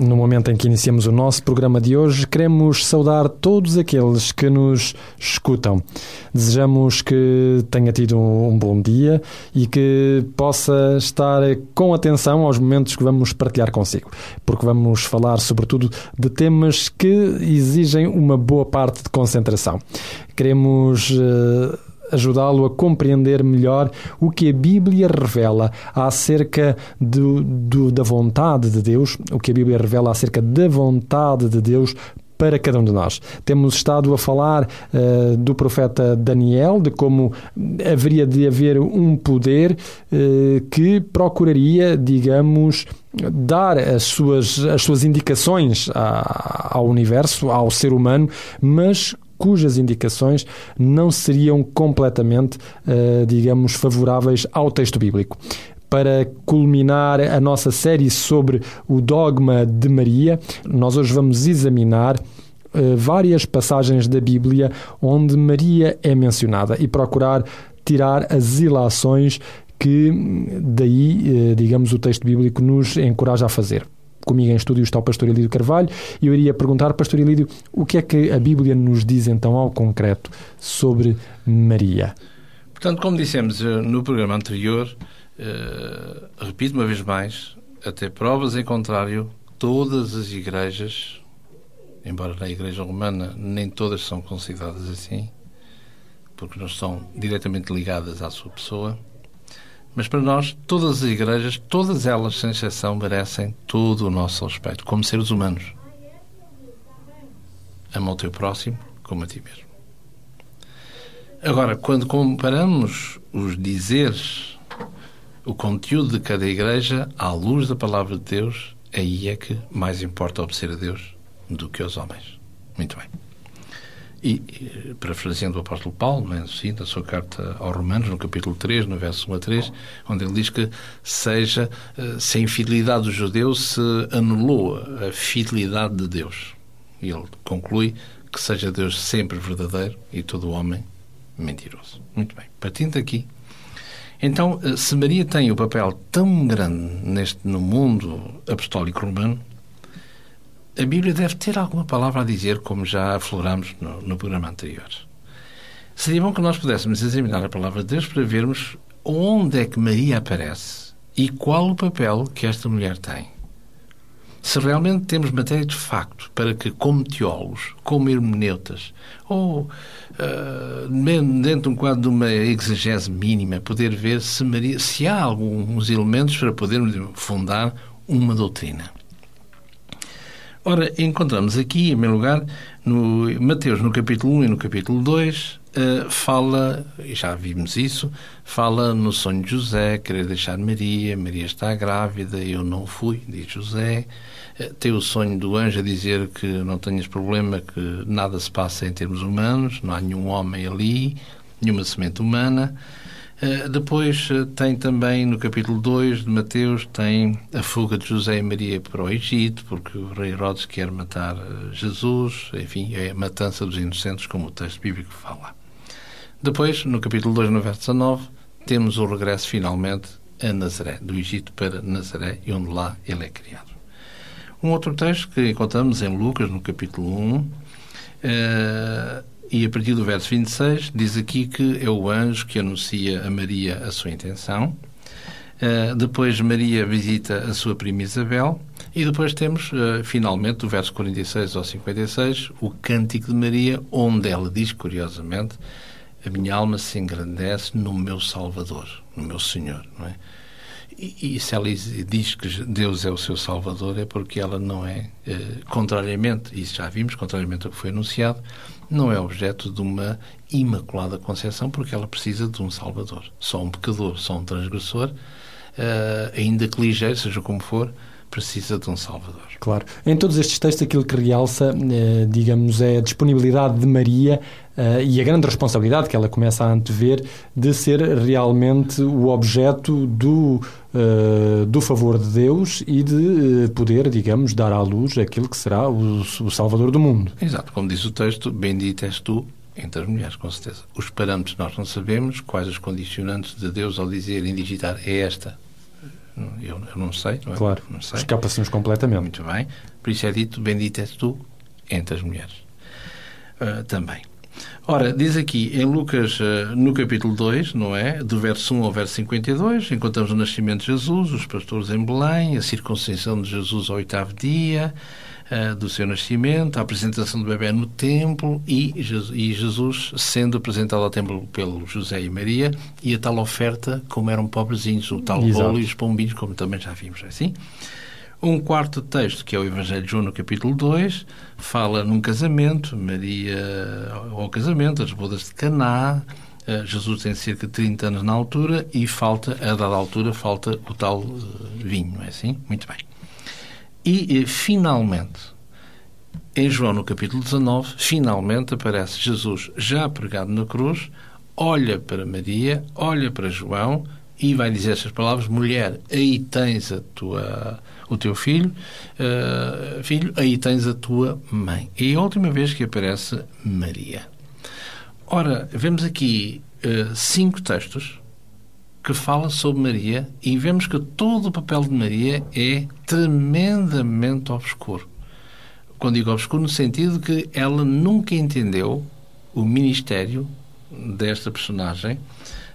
No momento em que iniciamos o nosso programa de hoje, queremos saudar todos aqueles que nos escutam. Desejamos que tenha tido um bom dia e que possa estar com atenção aos momentos que vamos partilhar consigo, porque vamos falar, sobretudo, de temas que exigem uma boa parte de concentração. Queremos. Uh, ajudá-lo a compreender melhor o que a Bíblia revela acerca do, do, da vontade de Deus, o que a Bíblia revela acerca da vontade de Deus para cada um de nós. Temos estado a falar uh, do profeta Daniel, de como haveria de haver um poder uh, que procuraria, digamos, dar as suas, as suas indicações ao universo, ao ser humano, mas cujas indicações não seriam completamente, uh, digamos, favoráveis ao texto bíblico para culminar a nossa série sobre o dogma de Maria, nós hoje vamos examinar uh, várias passagens da Bíblia onde Maria é mencionada e procurar tirar as ilações que daí, uh, digamos, o texto bíblico nos encoraja a fazer. Comigo em estúdio está o pastor Elídio Carvalho e eu iria perguntar, pastor Elídio, o que é que a Bíblia nos diz então ao concreto sobre Maria? Portanto, como dissemos eh, no programa anterior, uh, repito uma vez mais, até provas em contrário, todas as igrejas, embora na Igreja Romana nem todas são consideradas assim, porque não estão diretamente ligadas à sua pessoa, mas para nós, todas as igrejas, todas elas, sem exceção, merecem todo o nosso respeito, como seres humanos. Ama o teu próximo como a ti mesmo. Agora, quando comparamos os dizeres, o conteúdo de cada igreja, à luz da palavra de Deus, aí é que mais importa obedecer a Deus do que aos homens. Muito bem. E, parafraseando o apóstolo Paulo, né, sim, da sua carta aos Romanos, no capítulo 3, no verso 1 a 3, onde ele diz que seja, eh, se a infidelidade do judeu se anulou a fidelidade de Deus. E ele conclui que seja Deus sempre verdadeiro e todo homem mentiroso. Muito bem. Partindo daqui, então, eh, se Maria tem o um papel tão grande neste, no mundo apostólico romano, a Bíblia deve ter alguma palavra a dizer, como já afloramos no, no programa anterior. Seria bom que nós pudéssemos examinar a palavra de Deus para vermos onde é que Maria aparece e qual o papel que esta mulher tem. Se realmente temos matéria de facto para que, como teólogos, como hermeneutas, ou uh, dentro de um quadro de uma exegese mínima, poder ver se, Maria, se há alguns elementos para podermos fundar uma doutrina. Ora, encontramos aqui, em primeiro lugar, no Mateus, no capítulo 1 e no capítulo 2, uh, eh, fala, e já vimos isso, fala no sonho de José, querer deixar Maria, Maria está grávida, eu não fui, diz José. Uh, tem o sonho do anjo a dizer que não tenhas problema, que nada se passa em termos humanos, não há nenhum homem ali, nenhuma semente humana. Eh, depois eh, tem também, no capítulo 2 de Mateus, tem a fuga de José e Maria para o Egito, porque o rei Herodes quer matar eh, Jesus, enfim, é a matança dos inocentes, como o texto bíblico fala. Depois, no capítulo 2, no verso 19, temos o regresso finalmente a Nazaré, do Egito para Nazaré, e onde lá ele é criado. Um outro texto que encontramos em Lucas, no capítulo 1, e a partir do verso 26 diz aqui que é o anjo que anuncia a Maria a sua intenção. Uh, depois Maria visita a sua prima Isabel. E depois temos, uh, finalmente, do verso 46 ao 56, o Cântico de Maria, onde ela diz, curiosamente, a minha alma se engrandece no meu Salvador, no meu Senhor, não é? E, e se ela diz que Deus é o seu Salvador, é porque ela não é, eh, contrariamente, isso já vimos, contrariamente ao que foi anunciado, não é objeto de uma imaculada concepção, porque ela precisa de um Salvador. Só um pecador, só um transgressor, uh, ainda que ligeiro, seja como for, precisa de um Salvador. Claro. Em todos estes textos, aquilo que realça, eh, digamos, é a disponibilidade de Maria eh, e a grande responsabilidade que ela começa a antever de ser realmente o objeto do, eh, do favor de Deus e de poder, digamos, dar à luz aquilo que será o, o Salvador do mundo. Exato. Como diz o texto, bendito és tu entre as mulheres, com certeza. Os parâmetros nós não sabemos, quais os condicionantes de Deus ao dizer, indigitar, é esta. Eu, eu não sei, não é? Claro, escapa-se-nos completamente. Muito bem. Por isso é dito, bendito és tu entre as mulheres. Uh, também. Ora, diz aqui em Lucas, uh, no capítulo 2, não é? Do verso 1 ao verso 52, encontramos o nascimento de Jesus, os pastores em Belém, a circuncisão de Jesus ao oitavo dia, uh, do seu nascimento, a apresentação do bebê no templo e, e Jesus sendo apresentado ao templo pelo José e Maria e a tal oferta, como eram pobrezinhos, o tal Exato. bolo e os pombinhos, como também já vimos, é assim? Um quarto texto, que é o Evangelho de João, no capítulo 2, fala num casamento, Maria ao casamento, as bodas de Caná, uh, Jesus tem cerca de 30 anos na altura e falta, a dada altura, falta o tal uh, vinho, é assim? Muito bem. E, finalmente, em João, no capítulo 19, finalmente aparece Jesus já pregado na cruz, olha para Maria, olha para João e vai dizer estas palavras: Mulher, aí tens a tua, o teu filho, uh, filho, aí tens a tua mãe. É a última vez que aparece Maria. Ora, vemos aqui uh, cinco textos que fala sobre Maria e vemos que todo o papel de Maria é tremendamente obscuro. Quando digo obscuro, no sentido que ela nunca entendeu o ministério desta personagem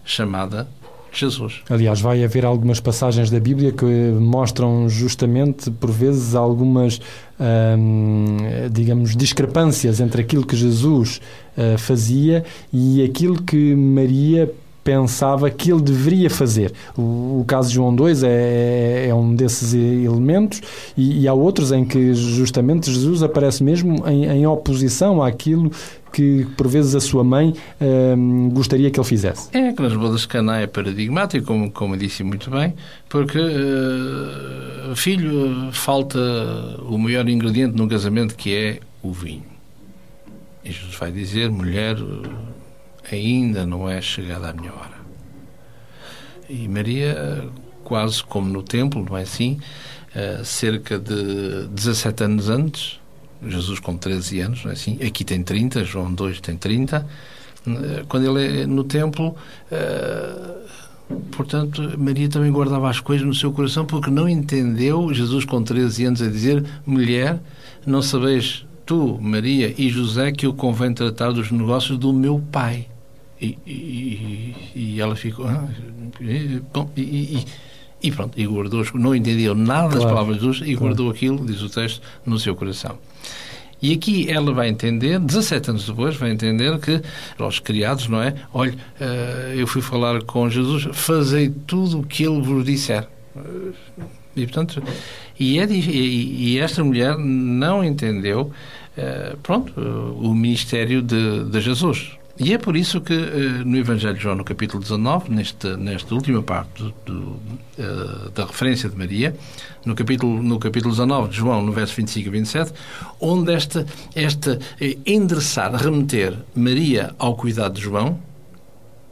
chamada Jesus. Aliás, vai haver algumas passagens da Bíblia que mostram justamente, por vezes, algumas, hum, digamos, discrepâncias entre aquilo que Jesus uh, fazia e aquilo que Maria pensava que ele deveria fazer. O, o caso de João 2 é, é, um desses elementos e, e, há outros em que justamente Jesus aparece mesmo em, em oposição àquilo que por vezes a sua mãe hum, gostaria que ele fizesse. É que nas bodas de Caná é paradigmático, como, como disse muito bem, porque uh, filho falta o maior ingrediente num casamento que é o vinho. E Jesus vai dizer, mulher, ainda não é chegada a minha hora. E Maria, quase como no templo, não é assim? Uh, cerca de 17 anos antes, Jesus com 13 anos, não é assim? Aqui tem 30, João 2 tem 30. Uh, quando ele é no templo, uh, portanto, Maria também guardava as coisas no seu coração porque não entendeu Jesus com 13 anos a dizer: mulher, não sabeis tu, Maria e José, que eu convém tratar dos negócios do meu pai. E, e, e ela ficou. Ah, bom, e, e, pronto, e guardou, não entendia nada das palavras de Jesus e claro. guardou aquilo, diz o texto, no seu coração. E aqui ela vai entender, 17 anos depois, vai entender que aos criados, não é? Olha, eh, eu fui falar com Jesus, fazei tudo o que ele vos disser. E, portanto, e, é, e, e esta mulher não entendeu, eh, pronto, o ministério de, de Jesus. E é por isso que eh, no Evangelho de João, no capítulo 19, nesta, nesta última parte do, eh, da referência de Maria, no capítulo, no capítulo 19 de João, no verso 25 e 27, onde esta, esta eh, endereçar, remeter Maria ao cuidado de João,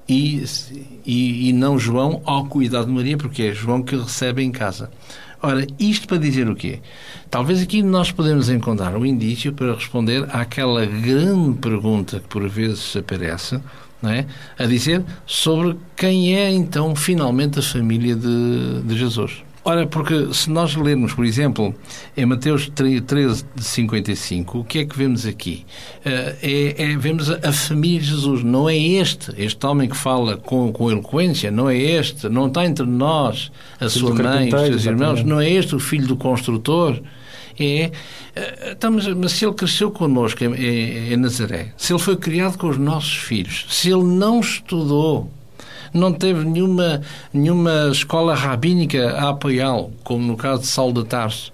e, e, e, não João ao cuidado de Maria, porque é João que recebe em casa. Ora, isto para dizer o quê? Talvez aqui nós podemos encontrar um indício para responder àquela grande pergunta que por vezes aparece, não é? a dizer sobre quem é então finalmente a família de, de Jesus. Ora, porque se nós lermos, por exemplo, em Mateus 13, 55, o que é que vemos aqui? Uh, é, é, vemos a, família de Jesus. Não é este, este homem que fala com, com eloquência, não é este, não está entre nós a sua mãe, os seus irmãos, não é este o filho do construtor. É, eh, estamos, mas se ele cresceu connosco em Nazaré, se ele foi criado com os nossos filhos, se ele não estudou não teve nenhuma, nenhuma escola rabínica a apoiá-lo, como no caso de Saulo de Tarso.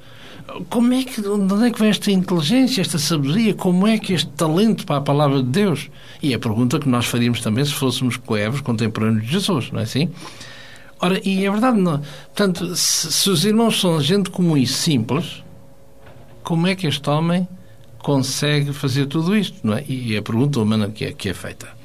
Como é que, de onde é que vem esta inteligência, esta sabedoria? Como é que este talento para a palavra de Deus? E é a pergunta que nós faríamos também se fôssemos coevos contemporâneos de Jesus, não é assim? Ora, e é verdade, não. Portanto, se, se os irmãos são gente comum e simples, como é que este homem consegue fazer tudo isto? Não é? E a pergunta humana que é, que é feita.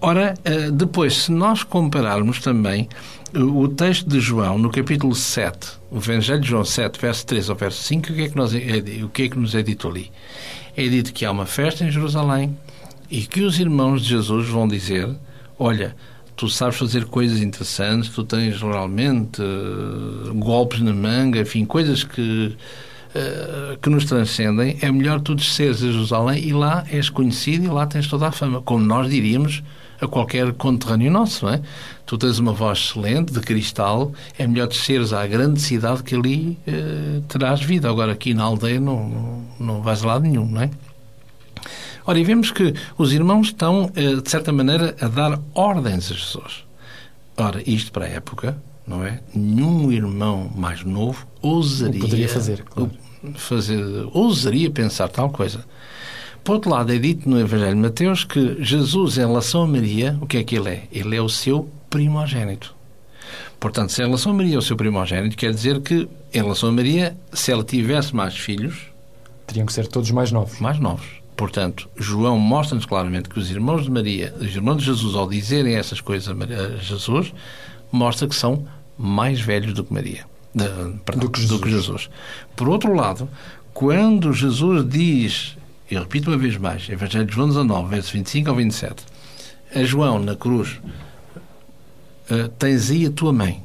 Ora, eh, depois, se nós compararmos também eh, o texto de João, no capítulo 7, o Evangelho de João 7, verso 3 ao verso 5, o que é que, nós, é, o que, é que nos é dito ali? É dito que há uma festa em Jerusalém, e que os irmãos de Jesus vão dizer: Olha, tu sabes fazer coisas interessantes, tu tens realmente uh, golpes na manga, enfim, coisas que, que nos transcendem. É melhor tu desceres a Jerusalém e lá és conhecido e lá tens toda a fama. Como nós diríamos a qualquer conterrâneo nosso, não é? Tu tens uma voz excelente, de cristal, é melhor desceres à grande cidade que ali uh, terás vida. Agora aqui na aldeia não, não, vais lado nenhum, não é? Ora, e vemos que os irmãos estão, eh, de certa maneira, a dar ordens a Jesus. Ora, isto para a época, não é? Nenhum irmão mais novo ousaria poderia fazer, claro. fazer, ousaria pensar tal coisa. Por outro lado, é dito no Evangelho de Mateus que Jesus, em relação a Maria, o que é que ele é? Ele é o seu primogênito. Portanto, se em relação a Maria é o seu primogênito, quer dizer que, em relação a Maria, se ela tivesse mais filhos... Teriam que ser todos mais novos. Mais novos. Portanto, João mostra-nos claramente que os irmãos de Maria, os irmãos de Jesus, ao dizerem essas coisas a Jesus, mostra que são mais velhos do que Maria. De, perdão, do, que do, que Jesus. Por outro lado, quando Jesus diz, e repito uma vez mais, Evangelho de João 19, versos 25 ao 27, a João na cruz, uh, tens aí a tua mãe,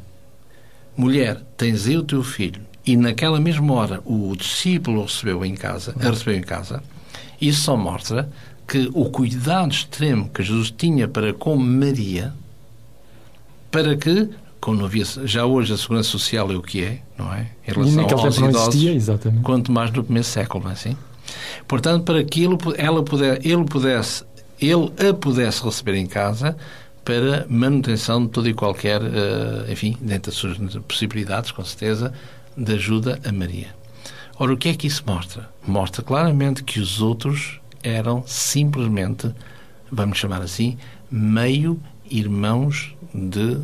mulher, tens aí o teu filho, e naquela mesma hora o discípulo recebeu em casa, a recebeu em casa, isso só mostra que o cuidado extremo que Jesus tinha para com Maria, para que, como não havia, já hoje a segurança social é o que é, não é? Em relação aos idosos, existia, quanto mais no primeiro século, não é assim? Portanto, para que ele, ela puder, ele pudesse, ele a pudesse receber em casa para manutenção de toda e qualquer, eh, enfim, dentro das suas possibilidades, com certeza, de ajuda a Maria. Ora, o que é que isso mostra? Mostra claramente que os outros eram simplesmente, vamos chamar assim, meio irmãos de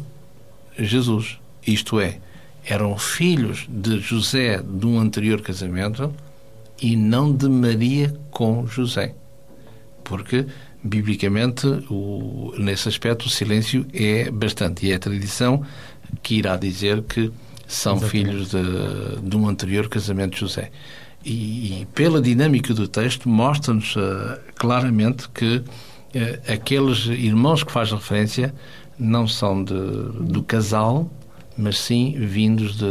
Jesus. Isto é, eram filhos de José de um anterior casamento e não de Maria com José. Porque, biblicamente, o, nesse aspecto, o silêncio é bastante. E é a tradição que irá dizer que são Exatamente. filhos de, de um anterior casamento de José. E, e pela dinâmica do texto, mostra-nos uh, claramente que uh, aqueles irmãos que faz referência não são de, do casal, mas sim vindos de,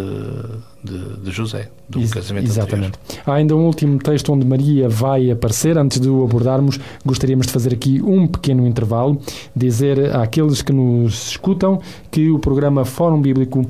de, de José, do Ex casamento Exatamente. Anterior. Há ainda um último texto onde Maria vai aparecer. Antes de o abordarmos, gostaríamos de fazer aqui um pequeno intervalo, dizer àqueles que nos escutam que o programa Fórum Bíblico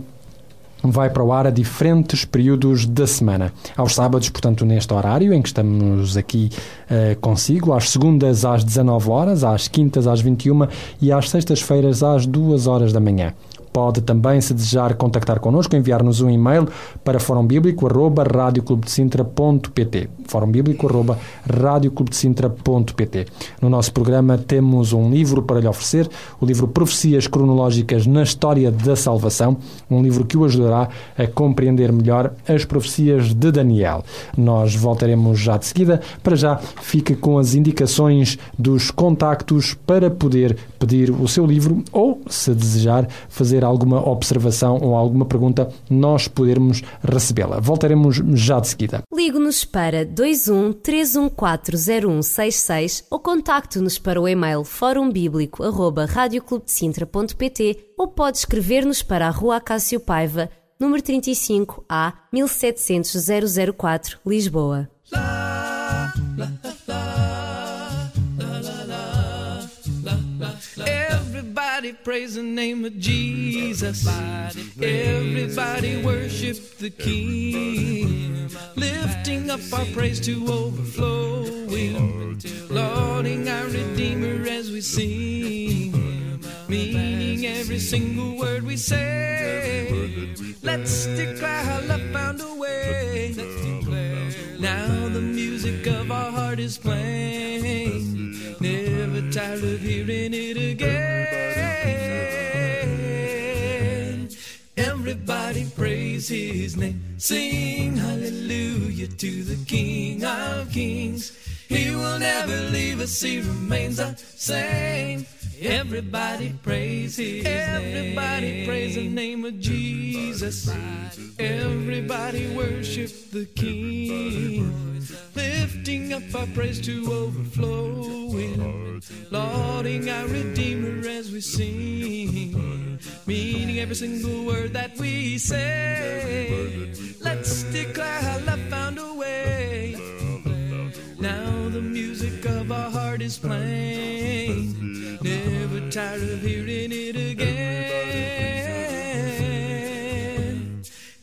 vai para o ar a diferentes períodos da semana. Aos sábados, portanto, neste horário em que estamos aqui uh, consigo, às segundas às 19 horas, às quintas às 21 e às sextas-feiras às 2 horas da manhã. Pode também, se desejar contactar connosco, enviar-nos um e-mail para forumbíblico.radioclubdecintra.pt forumbíblico.radioclubdecintra.pt No nosso programa temos um livro para lhe oferecer, o livro Profecias Cronológicas na História da Salvação, um livro que o ajudará a compreender melhor as profecias de Daniel. Nós voltaremos já de seguida. Para já, fique com as indicações dos contactos para poder pedir o seu livro ou, se desejar, fazer alguma observação ou alguma pergunta, nós podermos recebê-la. Voltaremos já de seguida. Ligue-nos para 21 3140166 ou contacte-nos para o e-mail forumbíblico.radioclubdecintra.pt ou pode escrever-nos para a Rua Cássio Paiva, número 35 A 1700 004, Lisboa. Everybody praise the name of Jesus. Everybody worship the King. Lifting up our praise to overflowing. Lauding our Redeemer as we sing. Meaning every single word we say. Let's declare how love found a way. Now the music of our heart is playing. Never tired of hearing it again. Everybody praise his name. Sing hallelujah to the King of Kings. He will never leave us, he remains the same. Everybody praise his Everybody name. praise the name of Jesus. Everybody worship the King. Lifting up our praise to overflowing. lauding our Redeemer as we sing, every single word that we say. Let's declare how love found a way. Now the music of our heart is playing, never tired of hearing it again.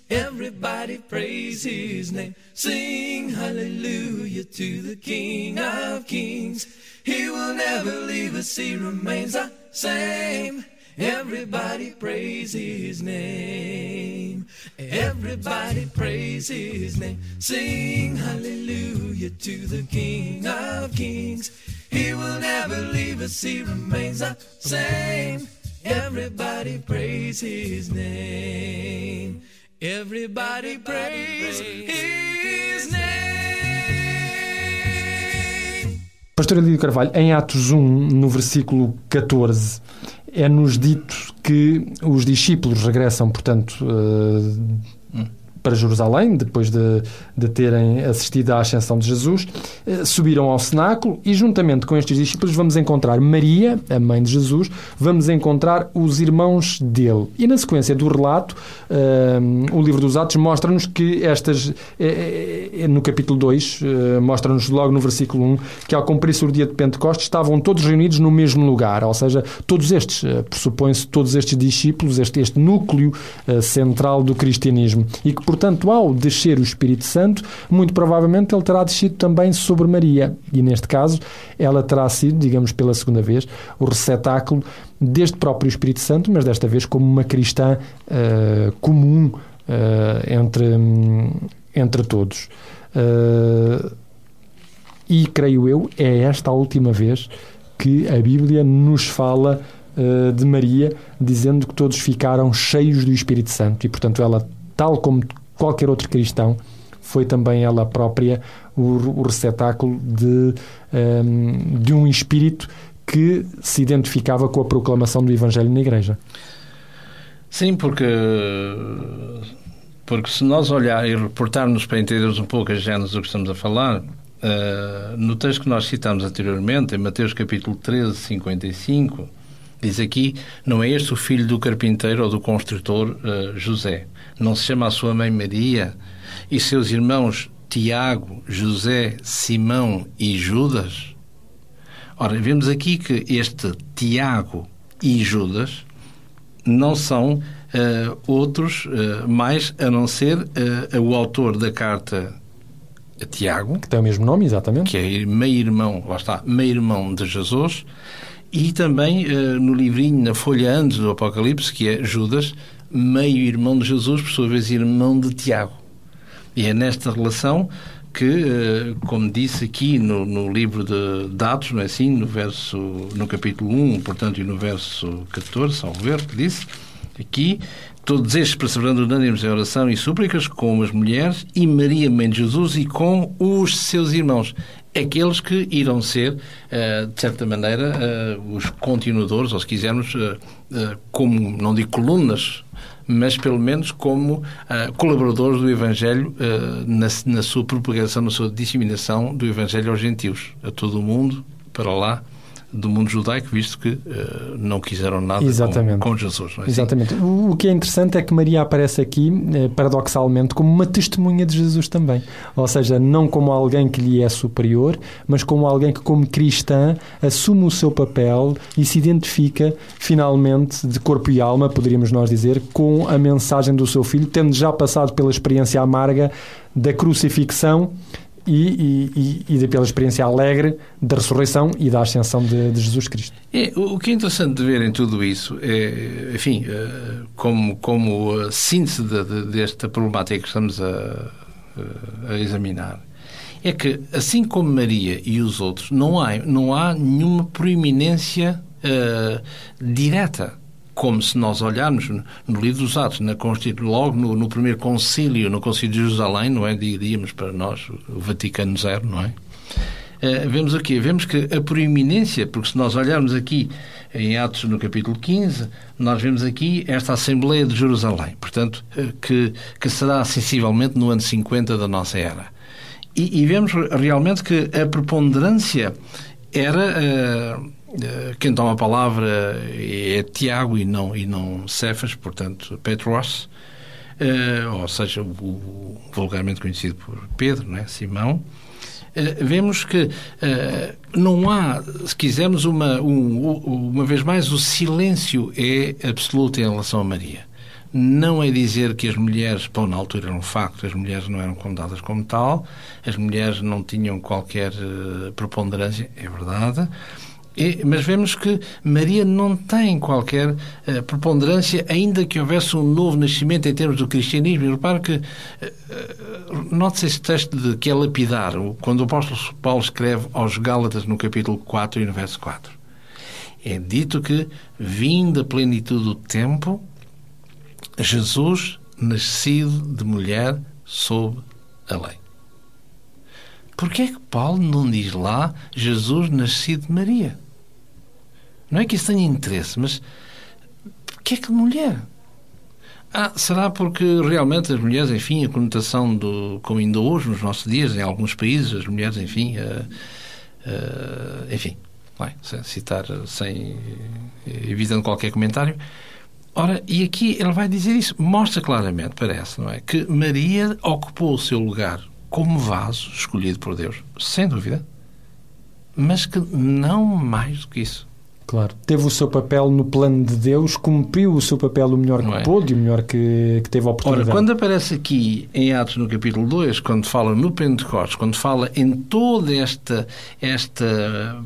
Everybody praise his name. Sing hallelujah to the King of Kings. He will never leave us, he remains the same. Everybody praise his name. Everybody praise his name. Sing hallelujah to the King of Kings. He will never leave us, he remains the same. Everybody praise his name. Everybody praise his name. Pastor Elídio Carvalho, em Atos 1, no versículo 14, é-nos dito que os discípulos regressam, portanto, uh, para Jerusalém, depois de, de terem assistido à ascensão de Jesus, uh, subiram ao cenáculo e, juntamente com estes discípulos, vamos encontrar Maria, a mãe de Jesus, vamos encontrar os irmãos dele. E na sequência do relato, uh, o livro dos Atos mostra-nos que estas, no capítulo 2, mostra-nos logo no versículo 1, que ao cumprir-se o dia de Pentecostes estavam todos reunidos no mesmo lugar, ou seja, todos estes, pressupõe-se todos estes discípulos, este, este núcleo central do cristianismo, e que, portanto, ao descer o Espírito Santo, muito provavelmente ele terá descido também sobre Maria, e neste caso ela terá sido, digamos pela segunda vez, o receptáculo deste próprio Espírito Santo, mas desta vez como uma cristã uh, comum uh, entre, entre todos. Uh, e creio eu, é esta a última vez que a Bíblia nos fala de Maria, dizendo que todos ficaram cheios do Espírito Santo e, portanto, ela, tal como qualquer outro cristão, foi também ela própria o, o receptáculo de, um, de um espírito que se identificava com a proclamação do Evangelho na Igreja. Sim, porque porque se nós olhar e reportarmos para entendermos um pouco a gênese do que estamos a falar, uh, no texto que nós citamos anteriormente, em Mateus capítulo 13, 55, diz aqui, não é este o filho do carpinteiro ou do construtor uh, José? Não se chama a sua mãe Maria e seus irmãos Tiago, José, Simão e Judas? Ora, vemos aqui que este Tiago e Judas não são uh, outros uh, mais a não ser uh, o autor da carta a Tiago, que tem o mesmo nome, exatamente, que é meio-irmão, lá está, meio-irmão de Jesus, e também no livrinho, na folha antes do Apocalipse, que é Judas, meio-irmão de Jesus, por sua vez, irmão de Tiago. E é nesta relação que, como disse aqui no, no livro de Dados, não é assim? No, verso, no capítulo 1, portanto, e no verso 14, salvo ver, que disse aqui, todos estes perseverando unânimes em oração e súplicas com as mulheres e Maria, mãe de Jesus, e com os seus irmãos. Aqueles que irão ser, de certa maneira, os continuadores, ou se quisermos, como, não digo colunas, mas pelo menos como colaboradores do Evangelho na, na, sua propagação, na sua disseminação do Evangelho aos gentios, a todo o mundo, para lá do mundo judaico, visto que uh, não quiseram nada com, com, Jesus. É Exatamente. Assim? O, o que é interessante é que Maria aparece aqui, eh, paradoxalmente, como uma testemunha de Jesus também. Ou seja, não como alguém que lhe é superior, mas como alguém que, como cristã, assume o seu papel e se identifica, finalmente, de corpo e alma, poderíamos nós dizer, com a mensagem do seu filho, tendo já passado pela experiência amarga da crucifixão e, e, e, pela experiência alegre da ressurreição e da ascensão de, de Jesus Cristo. É, o que é interessante de ver em tudo isso é, enfim, eh, como, como a síntese de, de, desta problemática que estamos a, a, examinar, é que, assim como Maria e os outros, não há, não há nenhuma proeminência uh, direta como se nós olharmos no livro dos Atos, na logo no, no, primeiro concílio, no concílio de Jerusalém, não é? Diríamos para nós o Vaticano Zero, não é? Uh, vemos aqui, vemos que a proeminência, porque se nós olharmos aqui em Atos no capítulo 15, nós vemos aqui esta Assembleia de Jerusalém, portanto, uh, que, que será sensivelmente no ano 50 da nossa era. E, e vemos realmente que a preponderância era uh, quem toma a palavra é Tiago e não, e não Cefas, portanto, Petros, uh, ou seja, o, vulgarmente conhecido por Pedro, né, Simão. Uh, vemos que não há, se quisermos, uma, um, uma vez mais, o silêncio é absoluto em relação a Maria. Não é dizer que as mulheres, bom, na altura era um facto, as mulheres não eram contadas como tal, as mulheres não tinham qualquer preponderância, é verdade, e, mas vemos que Maria não tem qualquer uh, preponderância, ainda que houvesse um novo nascimento em termos do cristianismo. E repare que, uh, note-se esse texto de que é lapidar, quando o apóstolo Paulo escreve aos Gálatas no capítulo 4 e no verso 4. É dito que, vindo a plenitude do tempo, Jesus, nascido de mulher, sob a lei. Porquê é que Paulo não diz lá Jesus nascido de Maria? Não é que isso tenha interesse, mas porquê é que mulher? Ah, será porque realmente as mulheres, enfim, a conotação do, como ainda hoje, nos nossos dias, em alguns países, as mulheres, enfim, uh, uh, enfim, sem citar, sem, evitando qualquer comentário, Ora, e aqui ele vai dizer isso, mostra claramente, parece, não é? Que Maria ocupou o seu lugar como vaso escolhido por Deus, sem dúvida, mas que não mais do que isso. Claro. Teve o seu papel no plano de Deus, cumpriu o seu papel o melhor que é? pôde e o melhor que, que teve a oportunidade. Ora, quando aparece aqui em Atos no capítulo 2, quando fala no Pentecostes, quando fala em toda esta, esta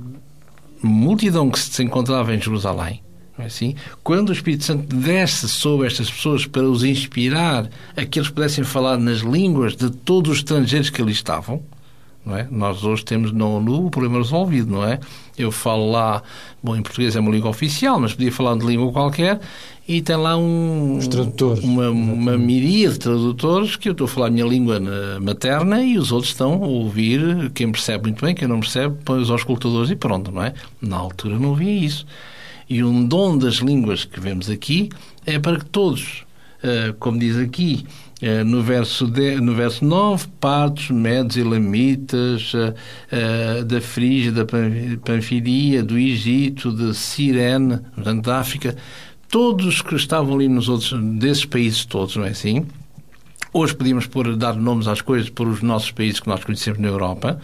multidão que se encontrava em Jerusalém, é assim? Quando o Espírito Santo desce sobre estas pessoas para os inspirar a que eles pudessem falar nas línguas de todos os estrangeiros que ali estavam, é? Nós hoje temos na ONU o problema resolvido, não é? Eu falo lá, bom, em português é uma língua oficial, mas podia falar de língua qualquer e tem lá um, uma, uma miríade de tradutores que eu estou a falar a minha língua materna e os outros estão a ouvir, quem percebe muito bem, quem não percebe, põe os auscultadores e pronto, não é? Na altura não havia isso. E um dom das línguas que vemos aqui é para que todos, como diz aqui, eh, no verso, de, no verso 9, partos, medos e lamitas, eh, da Frígia, da Panfilia, do Egito, de Cirene, portanto, da África, todos que estavam ali nos outros, desses países todos, não é assim? Hoje podíamos pôr, dar nomes às coisas por os nossos países que nós conhecemos na Europa,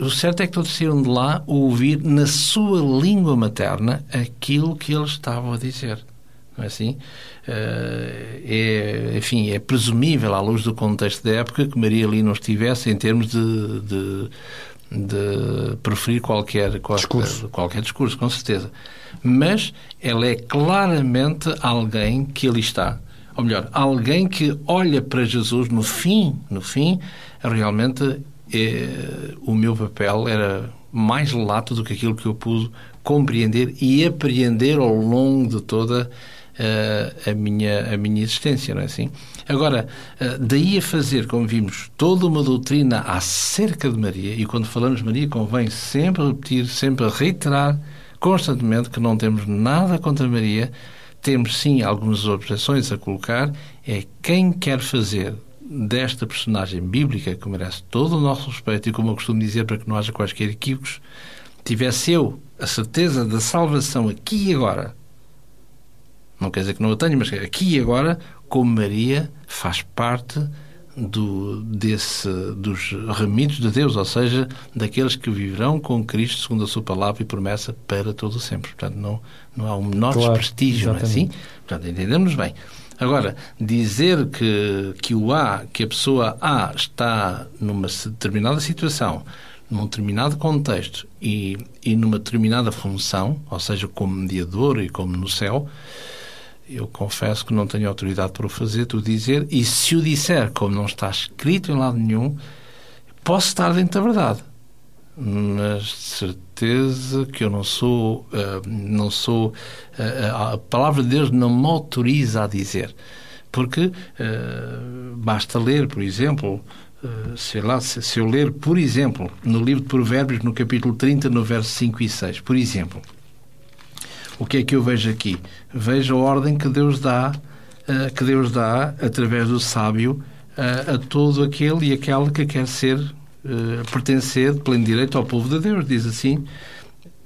o certo é que todos saíram de lá ouvir na sua língua materna aquilo que eles estavam a dizer. É assim? Eh, é, enfim, é presumível, à luz do contexto da época, que Maria ali não estivesse em termos de, de, de preferir qualquer, qualquer discurso. qualquer discurso, com certeza. Mas ela é claramente alguém que ali está. Ou melhor, alguém que olha para Jesus no fim, no fim, realmente é, o meu papel era mais lato do que aquilo que eu pude compreender e apreender ao longo de toda uh, a, minha, a minha existência, não é assim? Agora, uh, daí a fazer, como vimos, toda uma doutrina acerca de Maria, e quando falamos Maria convém sempre repetir, sempre reiterar constantemente que não temos nada contra Maria, temos sim algumas objeções a colocar, é quem quer fazer desta personagem bíblica, que merece todo o nosso respeito e, como eu costumo dizer, para que não haja quaisquer equívocos, tivesse eu a certeza da salvação aqui e agora, não quer dizer que não a tenho, mas aqui e agora, como Maria faz parte do, desse, dos remidos de Deus, ou seja, daqueles que viverão com Cristo segundo a sua palavra e promessa para todo o sempre. Portanto, não, não há o menor claro, desprestígio, não é assim? Portanto, entendemos bem. Agora, dizer que, que o A, que a pessoa A está numa determinada situação, num determinado contexto e, e numa determinada função, ou seja, como mediador e como no céu, eu confesso que não tenho autoridade para o fazer, tu dizer, e se o disser, como não está escrito em lado nenhum, posso estar dentro da verdade. Mas de certeza que eu não sou, uh, não sou, uh, a palavra de Deus não me autoriza a dizer, porque uh, basta ler, por exemplo, sei lá, se, se, eu ler, por exemplo, no livro de Provérbios, no capítulo 30, no verso 5 e 6, por exemplo, o que é que eu vejo aqui? Vejo a ordem que Deus dá, que Deus dá através do sábio a todo aquele e aquela que quer ser uh, pertencer de pleno direito ao povo de Deus. Diz assim,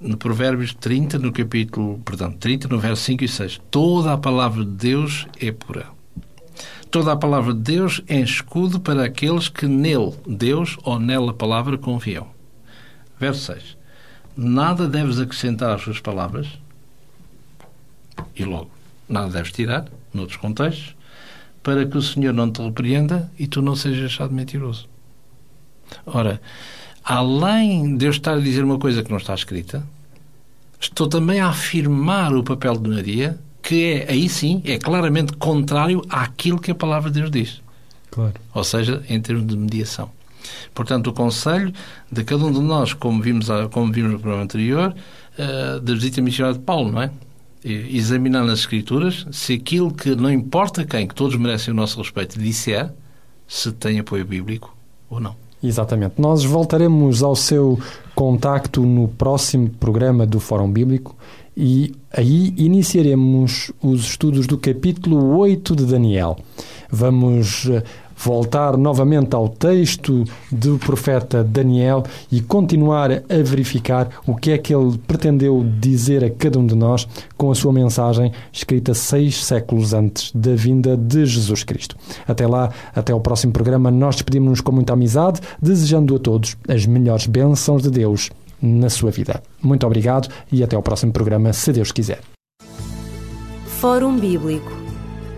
no Provérbios 30, no capítulo, perdão, 30, no verso 5 e 6. Toda a palavra de Deus é pura. Toda a palavra de Deus é escudo para aqueles que nele, Deus, ou nela palavra confiam. Verso 6. Nada deves acrescentar às suas palavras, e logo, nada deves tirar, noutros contextos, para que o Senhor não te repreenda e tu não sejas achado mentiroso. Ora, além de eu estar a dizer uma coisa que não está escrita, estou também a afirmar o papel de Maria, que é, aí sim, é claramente contrário àquilo que a palavra de Deus diz. Claro. Ou seja, em termos de mediação. Portanto, o conselho de cada um de nós, como vimos, como vimos no programa anterior, uh, da visita missionária de Paulo, não é? Examinar nas Escrituras se aquilo que não importa quem, que todos merecem o nosso respeito, disser, se tem apoio bíblico ou não. Exatamente. Nós voltaremos ao seu contacto no próximo programa do Fórum Bíblico e aí iniciaremos os estudos do capítulo 8 de Daniel. Vamos eh, voltar novamente ao texto do profeta Daniel e continuar a verificar o que é que ele pretendeu dizer a cada um de nós com a sua mensagem escrita seis séculos antes da vinda de Jesus Cristo. Até lá, até o próximo programa, nós despedimos-nos com muita amizade, desejando a todos as melhores bênçãos de Deus na sua vida. Muito obrigado e até o próximo programa, se Deus quiser. Fórum Bíblico